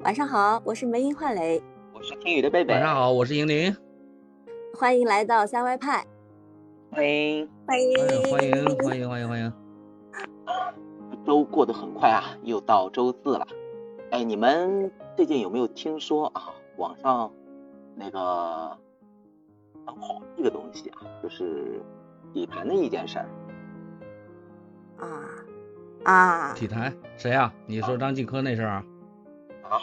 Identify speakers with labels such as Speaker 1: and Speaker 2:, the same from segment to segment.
Speaker 1: 晚上好，我是梅英焕磊，
Speaker 2: 我是听雨的贝贝。
Speaker 3: 晚上好，我是莹玲。
Speaker 1: 欢迎来到三歪派，
Speaker 2: 欢迎
Speaker 1: 欢迎
Speaker 3: 欢迎欢迎欢迎欢迎。
Speaker 2: 周过得很快啊，又到周四了。哎，你们最近有没有听说啊？网上那个很火一个东西啊，就是底盘的一件事儿。
Speaker 1: 啊啊！
Speaker 3: 体坛谁呀、你说张继科那事儿啊？
Speaker 2: 啊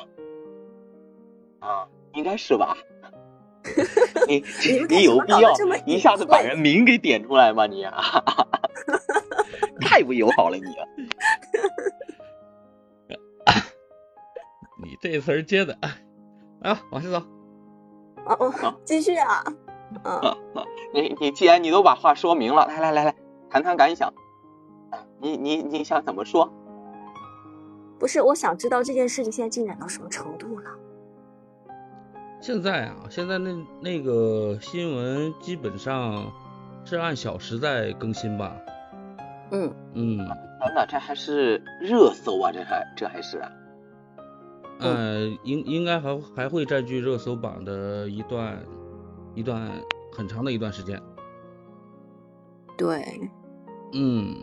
Speaker 2: 啊，应该是吧？你
Speaker 1: 你
Speaker 2: 你有必要一下子把人名给点出来吗？你、啊、太不友好了你、啊。
Speaker 3: 你这词儿接的，啊，往下走。
Speaker 1: 哦哦，继续啊，嗯，
Speaker 2: 你你既然你都把话说明了，来来来来，谈谈感想。你你你想怎么说？
Speaker 1: 不是，我想知道这件事情现在进展到什么程度了？
Speaker 3: 现在啊，现在那那个新闻基本上是按小时在更新吧？
Speaker 1: 嗯，
Speaker 3: 嗯，
Speaker 2: 天呐，这还是热搜啊！这还这还是啊
Speaker 3: 呃，应应该还还会占据热搜榜的一段一段很长的一段时间。
Speaker 1: 对，
Speaker 3: 嗯，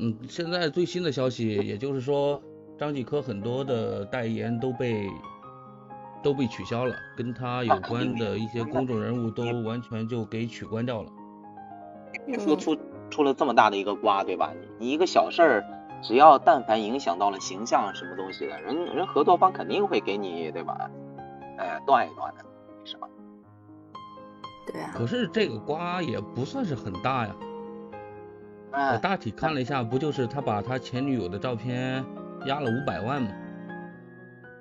Speaker 3: 嗯，现在最新的消息，也就是说，张继科很多的代言都被都被取消了，跟他有关的一些公众人物都完全就给取关掉了。
Speaker 2: 别说出出了这么大的一个瓜，对吧？你你一个小事儿，只要但凡影响到了形象什么东西的，人人合作方肯定会给你，对吧？哎，断一断的，是吧？
Speaker 1: 对啊，
Speaker 3: 可是这个瓜也不算是很大呀，我
Speaker 2: 哎，
Speaker 3: 大体看了一下，不就是他把他前女友的照片压了五百万吗？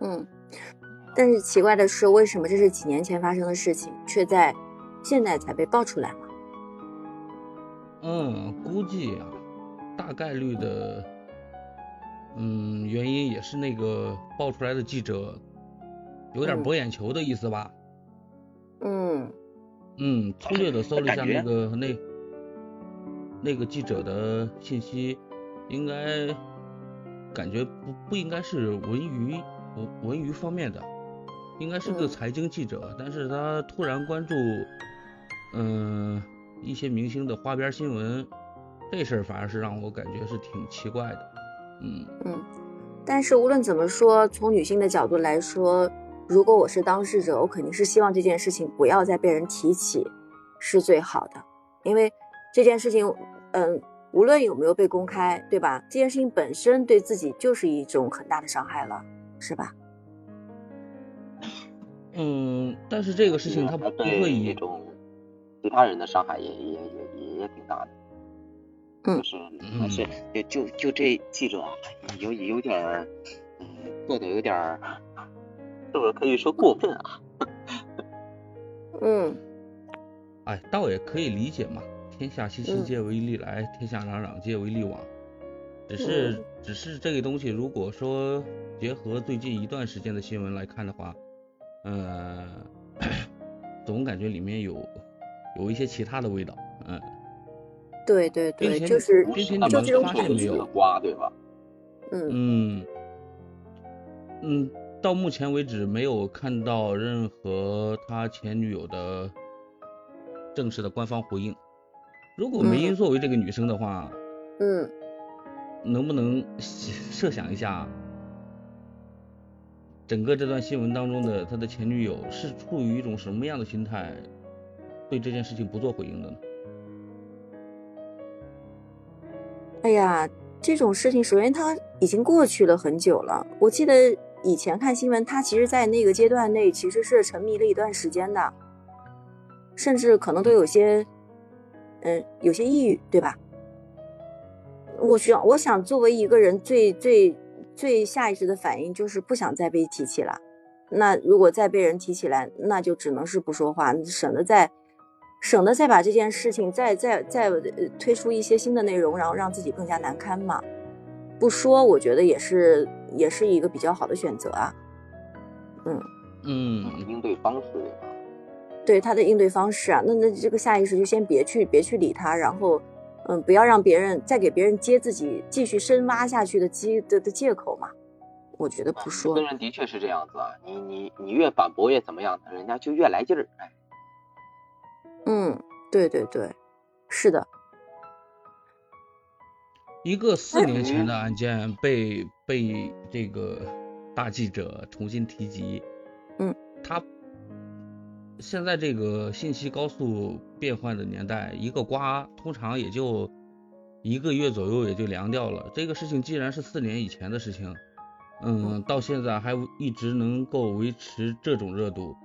Speaker 1: 嗯，但是奇怪的是，为什么这是几年前发生的事情，却在现在才被爆出来了？
Speaker 3: 嗯，估计啊，大概率的，嗯，原因也是那个爆出来的记者有点
Speaker 1: 嗯
Speaker 3: 博眼球的意思吧。
Speaker 1: 嗯
Speaker 3: 嗯，粗略的搜了一下那个那那个记者的信息，应该感觉不不应该是文娱文文娱方面的，应该是个
Speaker 1: 嗯
Speaker 3: 财经记者，但是他突然关注，嗯、一些明星的花边新闻，这事儿反而是让我感觉是挺奇怪的。嗯
Speaker 1: 嗯，但是无论怎么说，从女性的角度来说，如果我是当事者，我肯定是希望这件事情不要再被人提起，是最好的，因为这件事情，嗯，无论有没有被公开，对吧？这件事情本身对自己就是一种很大的伤害了，是吧？
Speaker 3: 嗯，但是这个事情他不会以
Speaker 2: 这种其他人的伤害也也也也也挺大的。
Speaker 1: 嗯
Speaker 2: 就是还是就就就这记者啊，有有点儿，嗯，做的有点儿，是不是可以说过分啊？
Speaker 1: 嗯
Speaker 3: 哎，倒也可以理解嘛。天下熙熙
Speaker 1: 嗯
Speaker 3: 皆为利来，天下攘攘皆为利往。只是、
Speaker 1: 嗯
Speaker 3: 只是这个东西，如果说结合最近一段时间的新闻来看的话，呃，总感觉里面有有一些其他的味道。嗯，
Speaker 1: 对对对，就是
Speaker 3: 并且你们
Speaker 2: 那么
Speaker 1: 就这种
Speaker 3: 发现没有？
Speaker 2: 瓜，对吧？
Speaker 1: 嗯
Speaker 3: 嗯嗯，到目前为止没有看到任何他前女友的正式的官方回应。如果梅
Speaker 1: 嗯
Speaker 3: 英作为这个女生的话，
Speaker 1: 嗯
Speaker 3: 能不能设想一下，整个这段新闻当中的他的前女友是处于一种什么样的心态，对这件事情不做回应的呢？
Speaker 1: 哎呀，这种事情，首先它已经过去了很久了。我记得以前看新闻，他其实，在那个阶段内其实是沉迷了一段时间的，甚至可能都有些，嗯，有些抑郁，对吧？我需要，我想作为一个人最最最下意识的反应就是不想再被提起了。那如果再被人提起来，那就只能是不说话，省得再省得再把这件事情再再再呃推出一些新的内容，然后让自己更加难堪嘛。不说，我觉得也是也是一个比较好的选择啊。嗯，
Speaker 3: 嗯，
Speaker 2: 应对方式对
Speaker 1: 他的应对方式啊，那那这个下意识就先别去别去理他，然后嗯，不要让别人再给别人接自己继续深挖下去的机的的借口嘛。我觉得不说。
Speaker 2: 有的人的确是这样子啊，你你你越反驳越怎么样，人家就越来劲儿。哎，
Speaker 1: 嗯，对对对，是的。
Speaker 3: 一个四年前的案件被被这个大记者重新提及，
Speaker 1: 嗯，
Speaker 3: 他现在这个信息高速变换的年代，一个瓜通常也就一个月左右也就凉掉了。这个事情既然是四年以前的事情，嗯，到现在还一直能够维持这种热度，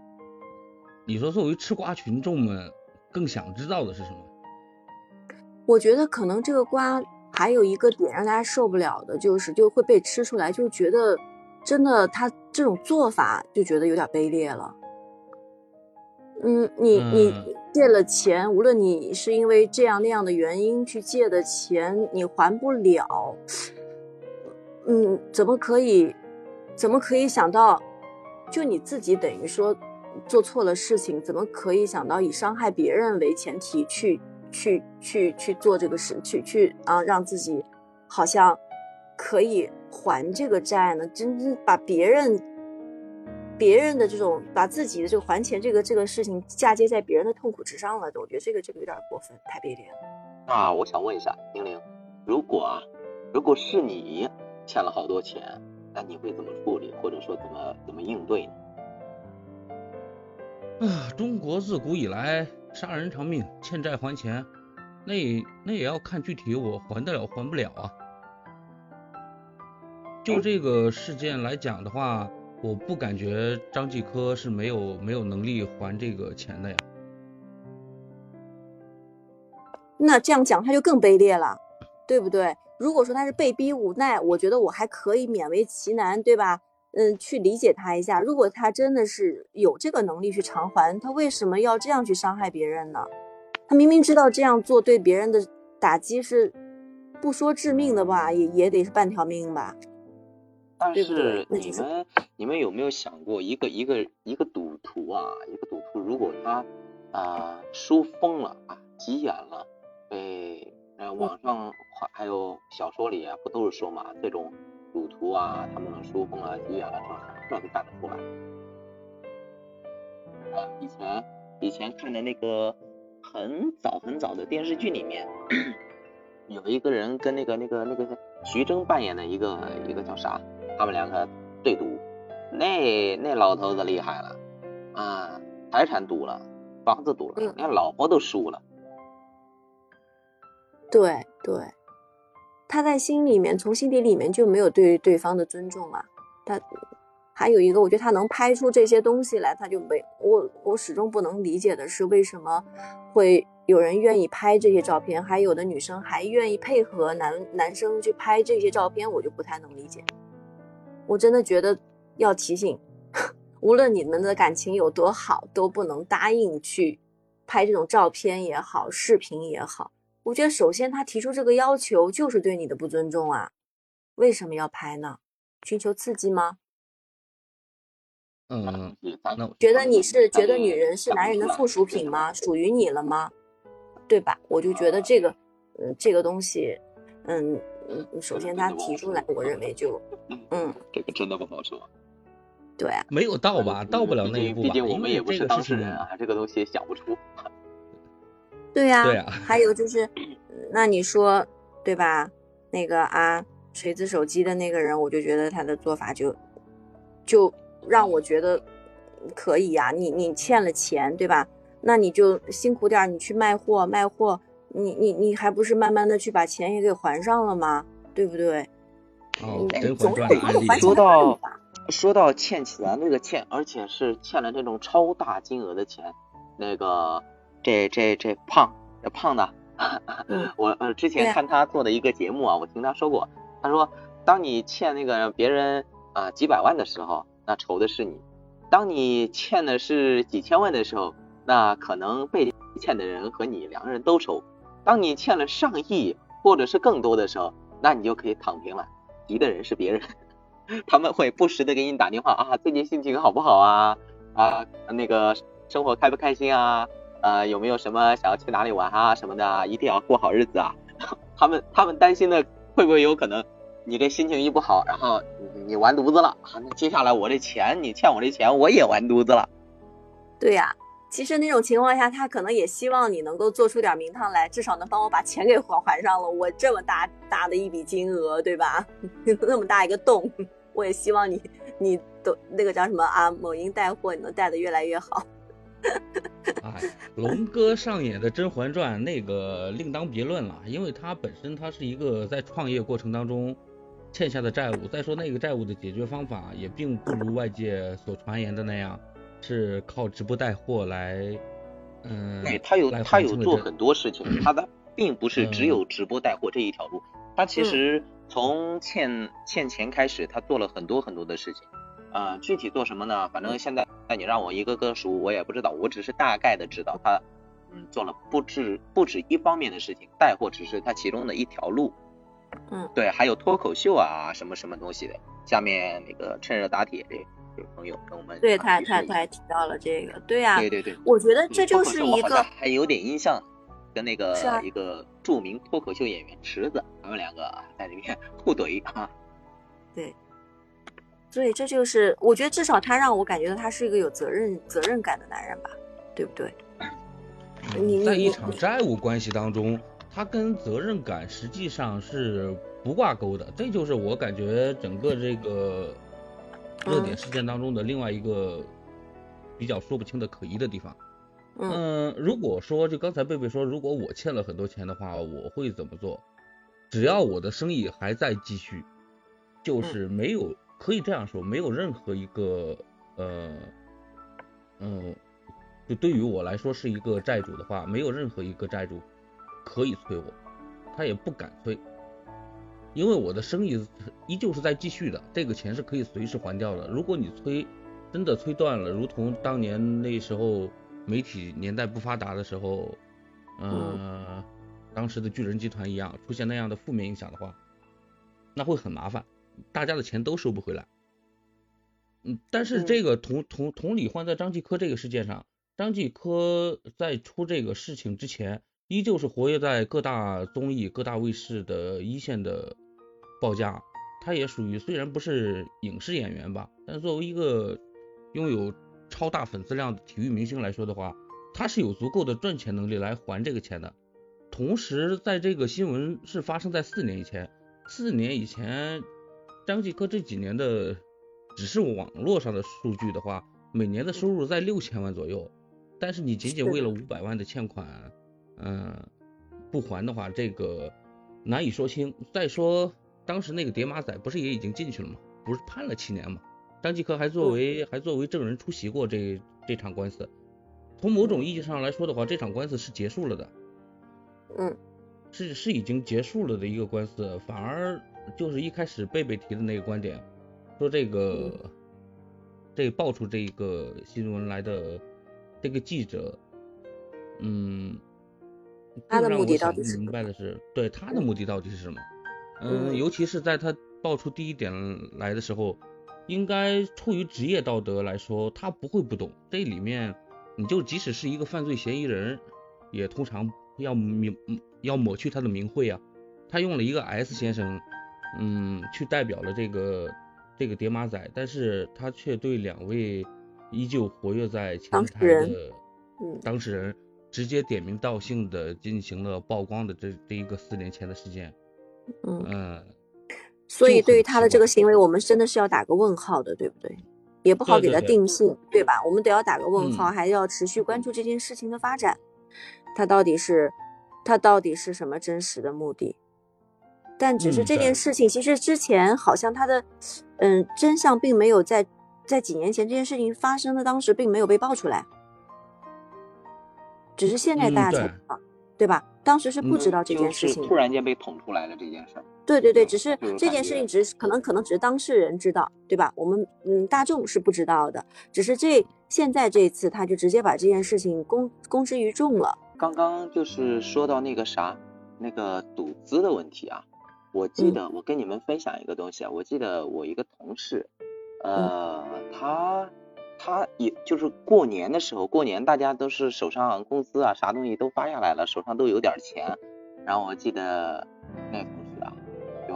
Speaker 3: 你说作为吃瓜群众们更想知道的是什么？
Speaker 1: 我觉得可能这个瓜。还有一个点让大家受不了的就是，就会被吃出来，就觉得真的他这种做法就觉得有点卑劣了。嗯，你你借了钱，无论你是因为这样那样的原因去借的钱，你还不了，嗯，怎么可以，怎么可以想到，就你自己等于说做错了事情，怎么可以想到以伤害别人为前提去？去去去做这个事，去去啊，让自己好像可以还这个债呢？真真把别人别人的这种，把自己的这个还钱这个这个事情嫁接在别人的痛苦之上了，我觉得这个这个有点过分，太卑劣了。
Speaker 2: 那我想问一下玲玲，如果啊，如果是你欠了好多钱，那你会怎么处理，或者说怎么怎么应对呢？
Speaker 3: 啊，中国自古以来。杀人偿命，欠债还钱，那那也要看具体我还得了还不了啊。就这个事件来讲的话，我不感觉张继科是没有没有能力还这个钱的呀。
Speaker 1: 那这样讲他就更卑劣了，对不对？如果说他是被逼无奈，我觉得我还可以勉为其难，对吧？嗯，去理解他一下。如果他真的是有这个能力去偿还，他为什么要这样去伤害别人呢？他明明知道这样做对别人的打击是不说致命的吧，也也得是半条命吧。
Speaker 2: 但是你们你们有没有想过，一个一个一个赌徒啊，一个赌徒，如果他啊输疯了啊，急眼了，被呃网上还有小说里啊，不都是说嘛，这种。赌徒啊，他们输疯了、急眼了，什么事都干得出来。啊，以前以前看的那个很早很早的电视剧里面，有一个人跟那个那个那个徐峥扮演的一个一个叫啥，他们两个对赌，那那老头子厉害了啊，财产赌了，房子赌了，连老婆都输了。
Speaker 1: 对对。他在心里面，从心底里面就没有对对方的尊重啊。他还有一个，我觉得他能拍出这些东西来，他就没我我始终不能理解的是，为什么会有人愿意拍这些照片，还有的女生还愿意配合男男生去拍这些照片，我就不太能理解。我真的觉得要提醒，无论你们的感情有多好，都不能答应去拍这种照片也好，视频也好。我觉得首先他提出这个要求就是对你的不尊重啊！为什么要拍呢？寻求刺激吗？
Speaker 3: 嗯，那
Speaker 1: 觉得你是觉得女人是男人的附属品吗？属于你了吗？对吧？我就觉得这个，嗯，这个东西，嗯嗯，首先他提出来，我认为就，嗯，
Speaker 2: 这个真的不好说。
Speaker 1: 对啊，
Speaker 3: 没有到吧？到不了那一步
Speaker 2: 毕竟我们也不是当事人啊，这个东西想不出。
Speaker 1: 对呀，对呀还有就是，那你说对吧？那个啊，锤子手机的那个人，我就觉得他的做法就就让我觉得可以呀。你你欠了钱对吧？那你就辛苦点，你去卖货卖货，你你你还不是慢慢的去把钱也给还上了吗？对不对？
Speaker 3: 哦，总
Speaker 1: 有还
Speaker 3: 利。
Speaker 2: 说到说到欠钱那个欠，而且是欠了这种超大金额的钱，那个。这这这胖这胖的，我呃之前看他做的一个节目啊，我听他说过，他说当你欠那个别人啊几百万的时候，那愁的是你；当你欠的是几千万的时候，那可能被欠的人和你两个人都愁；当你欠了上亿或者是更多的时候，那你就可以躺平了，急的人是别人，他们会不时的给你打电话啊，最近心情好不好啊啊那个生活开不开心啊？呃，有没有什么想要去哪里玩啊什么的？一定要过好日子啊！他们他们担心的会不会有可能，你这心情一不好，然后你完犊子了啊！那接下来我这钱，你欠我这钱，我也完犊子了。
Speaker 1: 对呀，其实那种情况下，他可能也希望你能够做出点名堂来，至少能帮我把钱给还还上了。我这么大大的一笔金额，对吧？那么大一个洞，我也希望你，你都那个叫什么啊？某音带货，你能带的越来越好。
Speaker 3: 哎，龙哥上演的《甄嬛传》那个另当别论了，因为他本身他是一个在创业过程当中欠下的债务，再说那个债务的解决方法也并不如外界所传言的那样，是靠直播带货来，嗯，
Speaker 2: 对他有他有做很多事情，他的并不是只有直播带货这一条路，他其实从欠欠钱开始，他做了很多很多的事情。呃，具体做什么呢？反正现在，那你让我一个个数，我也不知道。我只是大概的知道他，嗯，做了不止不止一方面的事情，带货只是他其中的一条路。
Speaker 1: 嗯，
Speaker 2: 对，还有脱口秀啊，什么什么东西的。下面那个趁热打铁这有朋友跟我们，
Speaker 1: 对他他他还提到了这个，对呀，
Speaker 2: 对对对，
Speaker 1: 我觉得这就是一个
Speaker 2: 还有点印象，跟那个一个著名脱口秀演员池子，他们两个在里面 互怼啊。
Speaker 1: 对。所以这就是，我觉得至少他让我感觉到他是一个有责任责任感的男人吧，对不对？
Speaker 3: 在一场债务关系当中，他跟责任感实际上是不挂钩的，这就是我感觉整个这个热点事件当中的另外一个比较说不清的可疑的地方。嗯，如果说就刚才贝贝说，如果我欠了很多钱的话，我会怎么做？只要我的生意还在继续，就是没有。可以这样说，没有任何一个呃，嗯，就对于我来说是一个债主的话，没有任何一个债主可以催我，他也不敢催，因为我的生意依旧是在继续的，这个钱是可以随时还掉的。如果你催，真的催断了，如同当年那时候媒体年代不发达的时候，嗯，当时的巨人集团一样，出现那样的负面影响的话，那会很麻烦。大家的钱都收不回来，嗯，但是这个同同同理换在张继科这个事件上，张继科在出这个事情之前，依旧是活跃在各大综艺、各大卫视的一线的报价，他也属于虽然不是影视演员吧，但作为一个拥有超大粉丝量的体育明星来说的话，他是有足够的赚钱能力来还这个钱的。同时，在这个新闻是发生在四年以前，四年以前。张继科这几年的只是网络上的数据的话，每年的收入在六千万左右。但是你仅仅为了五百万的欠款，嗯，不还的话，这个难以说清。再说当时那个叠马仔不是也已经进去了吗？不是判了七年吗？张继科还作为还作为证人出席过这这场官司。从某种意义上来说的话，这场官司是结束了的。
Speaker 1: 嗯，
Speaker 3: 是是已经结束了的一个官司，反而。就是一开始贝贝提的那个观点，说这个这爆出这个新闻来的这个记者，嗯，
Speaker 1: 他的目的到底是
Speaker 3: 明白的是，对他的目的到底是什么？嗯，尤其是在他爆出第一点来的时候，应该出于职业道德来说，他不会不懂这里面，你就即使是一个犯罪嫌疑人，也通常要名要抹去他的名讳啊，他用了一个 S 先生。嗯，去代表了这个这个叠马仔，但是他却对两位依旧活跃在前台的当事人直接点名道姓的进行了曝光的这这一个四年前的事件。
Speaker 1: 嗯，所以对于他的这个行为，我们真的是要打个问号的，对不对？也不好给他定性，
Speaker 3: 对
Speaker 1: 吧？我们得要打个问号，还要持续关注这件事情的发展，他到底是他到底是什么真实的目的？但只是这件事情，其实之前好像他的，嗯，真相并没有在在几年前这件事情发生的当时并没有被爆出来，只是现在大家才知道，对吧？当时是不知道这件事情，
Speaker 2: 突然间被捅出来了这件事。
Speaker 1: 对对对，只是这件事情只是可能可能只是当事人知道，对吧？我们嗯大众是不知道的，只是这现在这一次他就直接把这件事情公公之于众了。
Speaker 2: 刚刚就是说到那个啥，那个赌资的问题啊。我记得我跟你们分享一个东西啊，我记得我一个同事，呃，他他也就是过年的时候，过年大家都是手上工资啊，啥东西都发下来了，手上都有点钱。然后我记得那个同事啊，就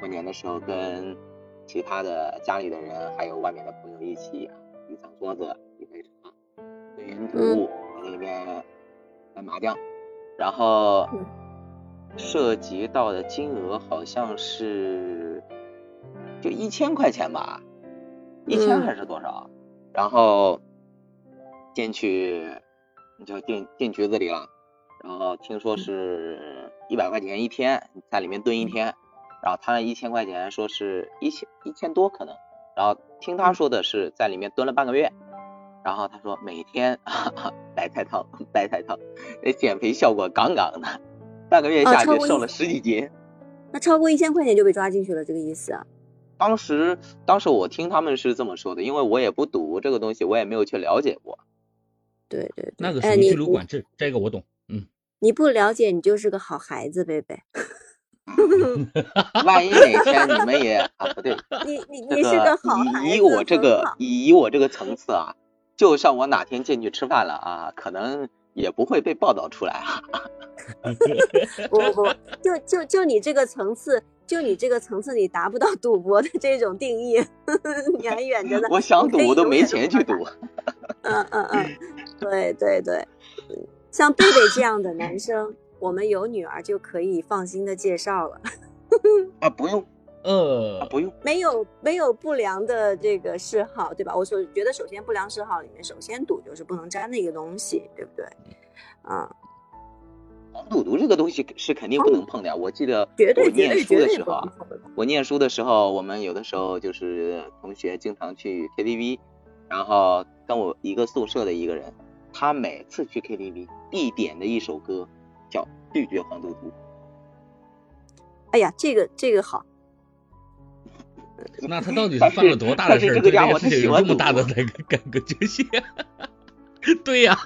Speaker 2: 过年的时候跟其他的家里的人还有外面的朋友一起，一张桌子，一杯茶，对云图在那边打麻将，然后
Speaker 1: 嗯
Speaker 2: 涉及到的金额好像是就一千块钱吧，一千
Speaker 1: 嗯
Speaker 2: 还是多少？然后进去就进进局子里了，然后听说是一百块钱一天，在里面蹲一天，然后他那一千块钱说是一千一千多可能，然后听他说的是在里面蹲了半个月，然后他说每天白菜汤白菜汤，那减肥效果杠杠的，半个月下去瘦了十几斤。
Speaker 1: 那超过一千块钱就被抓进去了，这个意思啊？
Speaker 2: 当时当时我听他们是这么说的，因为我也不赌这个东西，我也没有去了解过。
Speaker 1: 对对对，
Speaker 3: 那个属
Speaker 1: 哎，你
Speaker 3: 于拘留
Speaker 1: 你
Speaker 3: 管制，这个我懂。嗯，
Speaker 1: 你不了解，你就是个好孩子，贝贝。
Speaker 2: 万一哪天你们也啊不对，
Speaker 1: 你你你是个好孩子，
Speaker 2: 以以我这个
Speaker 1: 好
Speaker 2: 以我这个层次啊，就算我哪天进去吃饭了啊，可能也不会被报道出来啊。
Speaker 1: 不不不，就就就你这个层次，就你这个层次，你达不到赌博的这种定义，你还远着呢。
Speaker 2: 我想赌，我都没钱去赌。
Speaker 1: 嗯嗯嗯，对对对，嗯像贝贝这样的男生，我们有女儿就可以放心的介绍了，
Speaker 2: 啊，不用啊，
Speaker 3: 呃，
Speaker 2: 不用。
Speaker 1: 没有没有不良的这个嗜好，对吧？我所觉得，首先不良嗜好里面，首先赌就是不能沾的一个东西，对不对？啊，
Speaker 2: 黄赌毒这个东西是肯定不能碰的呀。我记得我念书的时候啊我念书的时候，我们有的时候就是同学经常去 KTV，然后跟我一个宿舍的一个人，他每次去 KTV 必点的一首歌叫《拒绝黄赌毒
Speaker 1: 哎呀，这个这个好，
Speaker 3: 那他到底是犯了多大的事儿？
Speaker 2: 这个家伙他喜欢
Speaker 3: 有这么大的
Speaker 2: 赌
Speaker 3: 那个改革决心？对呀、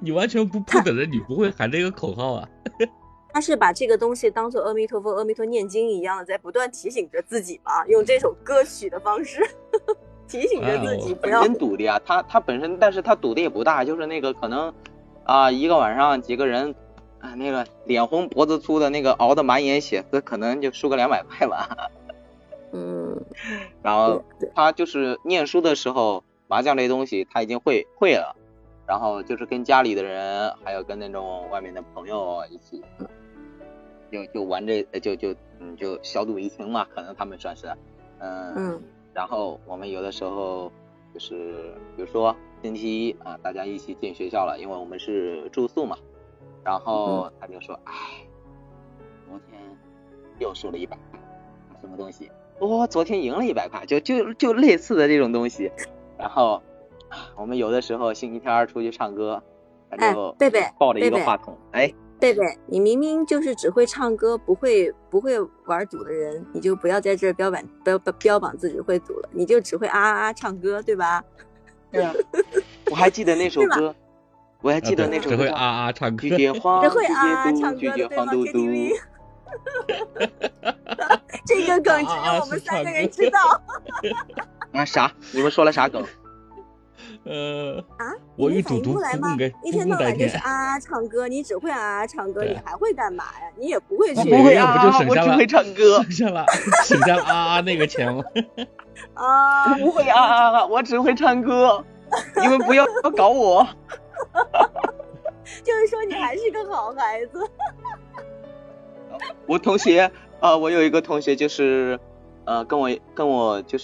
Speaker 3: 你完全不不等人，你不会喊这个口号啊？
Speaker 1: 他是把这个东西当做阿弥陀佛、阿弥陀念经一样，在不断提醒着自己嘛，用这首歌曲的方式提醒着自己
Speaker 3: 哎
Speaker 1: 不要。
Speaker 2: 真赌的呀，他他本身，但是他赌的也不大，就是那个可能啊、一个晚上几个人啊、那个脸红脖子粗的那个熬的满眼血丝，可能就输个两百块吧。
Speaker 1: 嗯，
Speaker 2: 然后他就是念书的时候，麻将这东西他已经会会了，然后就是跟家里的人，还有跟那种外面的朋友一起，就就玩这就就嗯就小赌怡情嘛，可能他们算是，嗯
Speaker 1: 嗯
Speaker 2: 然后我们有的时候就是比如说星期一啊，大家一起进学校了，因为我们是住宿嘛，然后他就说，哎，昨天又输了一百块，什么东西？我、昨天赢了一百块，就就就类似的这种东西。然后啊我们有的时候星期天出去唱歌，他
Speaker 1: 哎
Speaker 2: 就
Speaker 1: 贝贝
Speaker 2: 抱着一个话筒，哎，
Speaker 1: 贝贝，你明明就是只会唱歌，不会不会玩赌的人，你就不要在这儿标榜标标标榜自己会赌了，你就只会啊啊啊唱歌，对吧？
Speaker 2: 对啊，我还记得那首歌，我还记得那首歌叫
Speaker 3: 只会啊啊唱歌
Speaker 2: 拒。绝 黄，
Speaker 1: 只会
Speaker 2: 拒
Speaker 1: 啊啊
Speaker 2: 绝赌，拒绝
Speaker 1: 唱歌的对吗
Speaker 2: 黄赌毒。
Speaker 1: ？KTV，这个梗只有我们三个人知道
Speaker 2: 啊啥？你们说了啥梗？
Speaker 3: 呃，
Speaker 1: 啊！
Speaker 3: 我与赌毒
Speaker 1: 应过来吗？一天到晚就是啊啊唱歌，你只会啊啊唱歌，你还会干嘛呀？你也不会去
Speaker 2: 不会啊
Speaker 3: 就省下了
Speaker 2: 我只会唱歌
Speaker 3: 省下了省下了啊啊那个钱吗？
Speaker 1: 啊
Speaker 2: 我！不会啊啊 啊！我只会唱歌，你们不要搞我。
Speaker 1: 就是说你还是个好孩子。
Speaker 2: 我同学，啊，我有一个同学就是，呃，跟我跟我就是。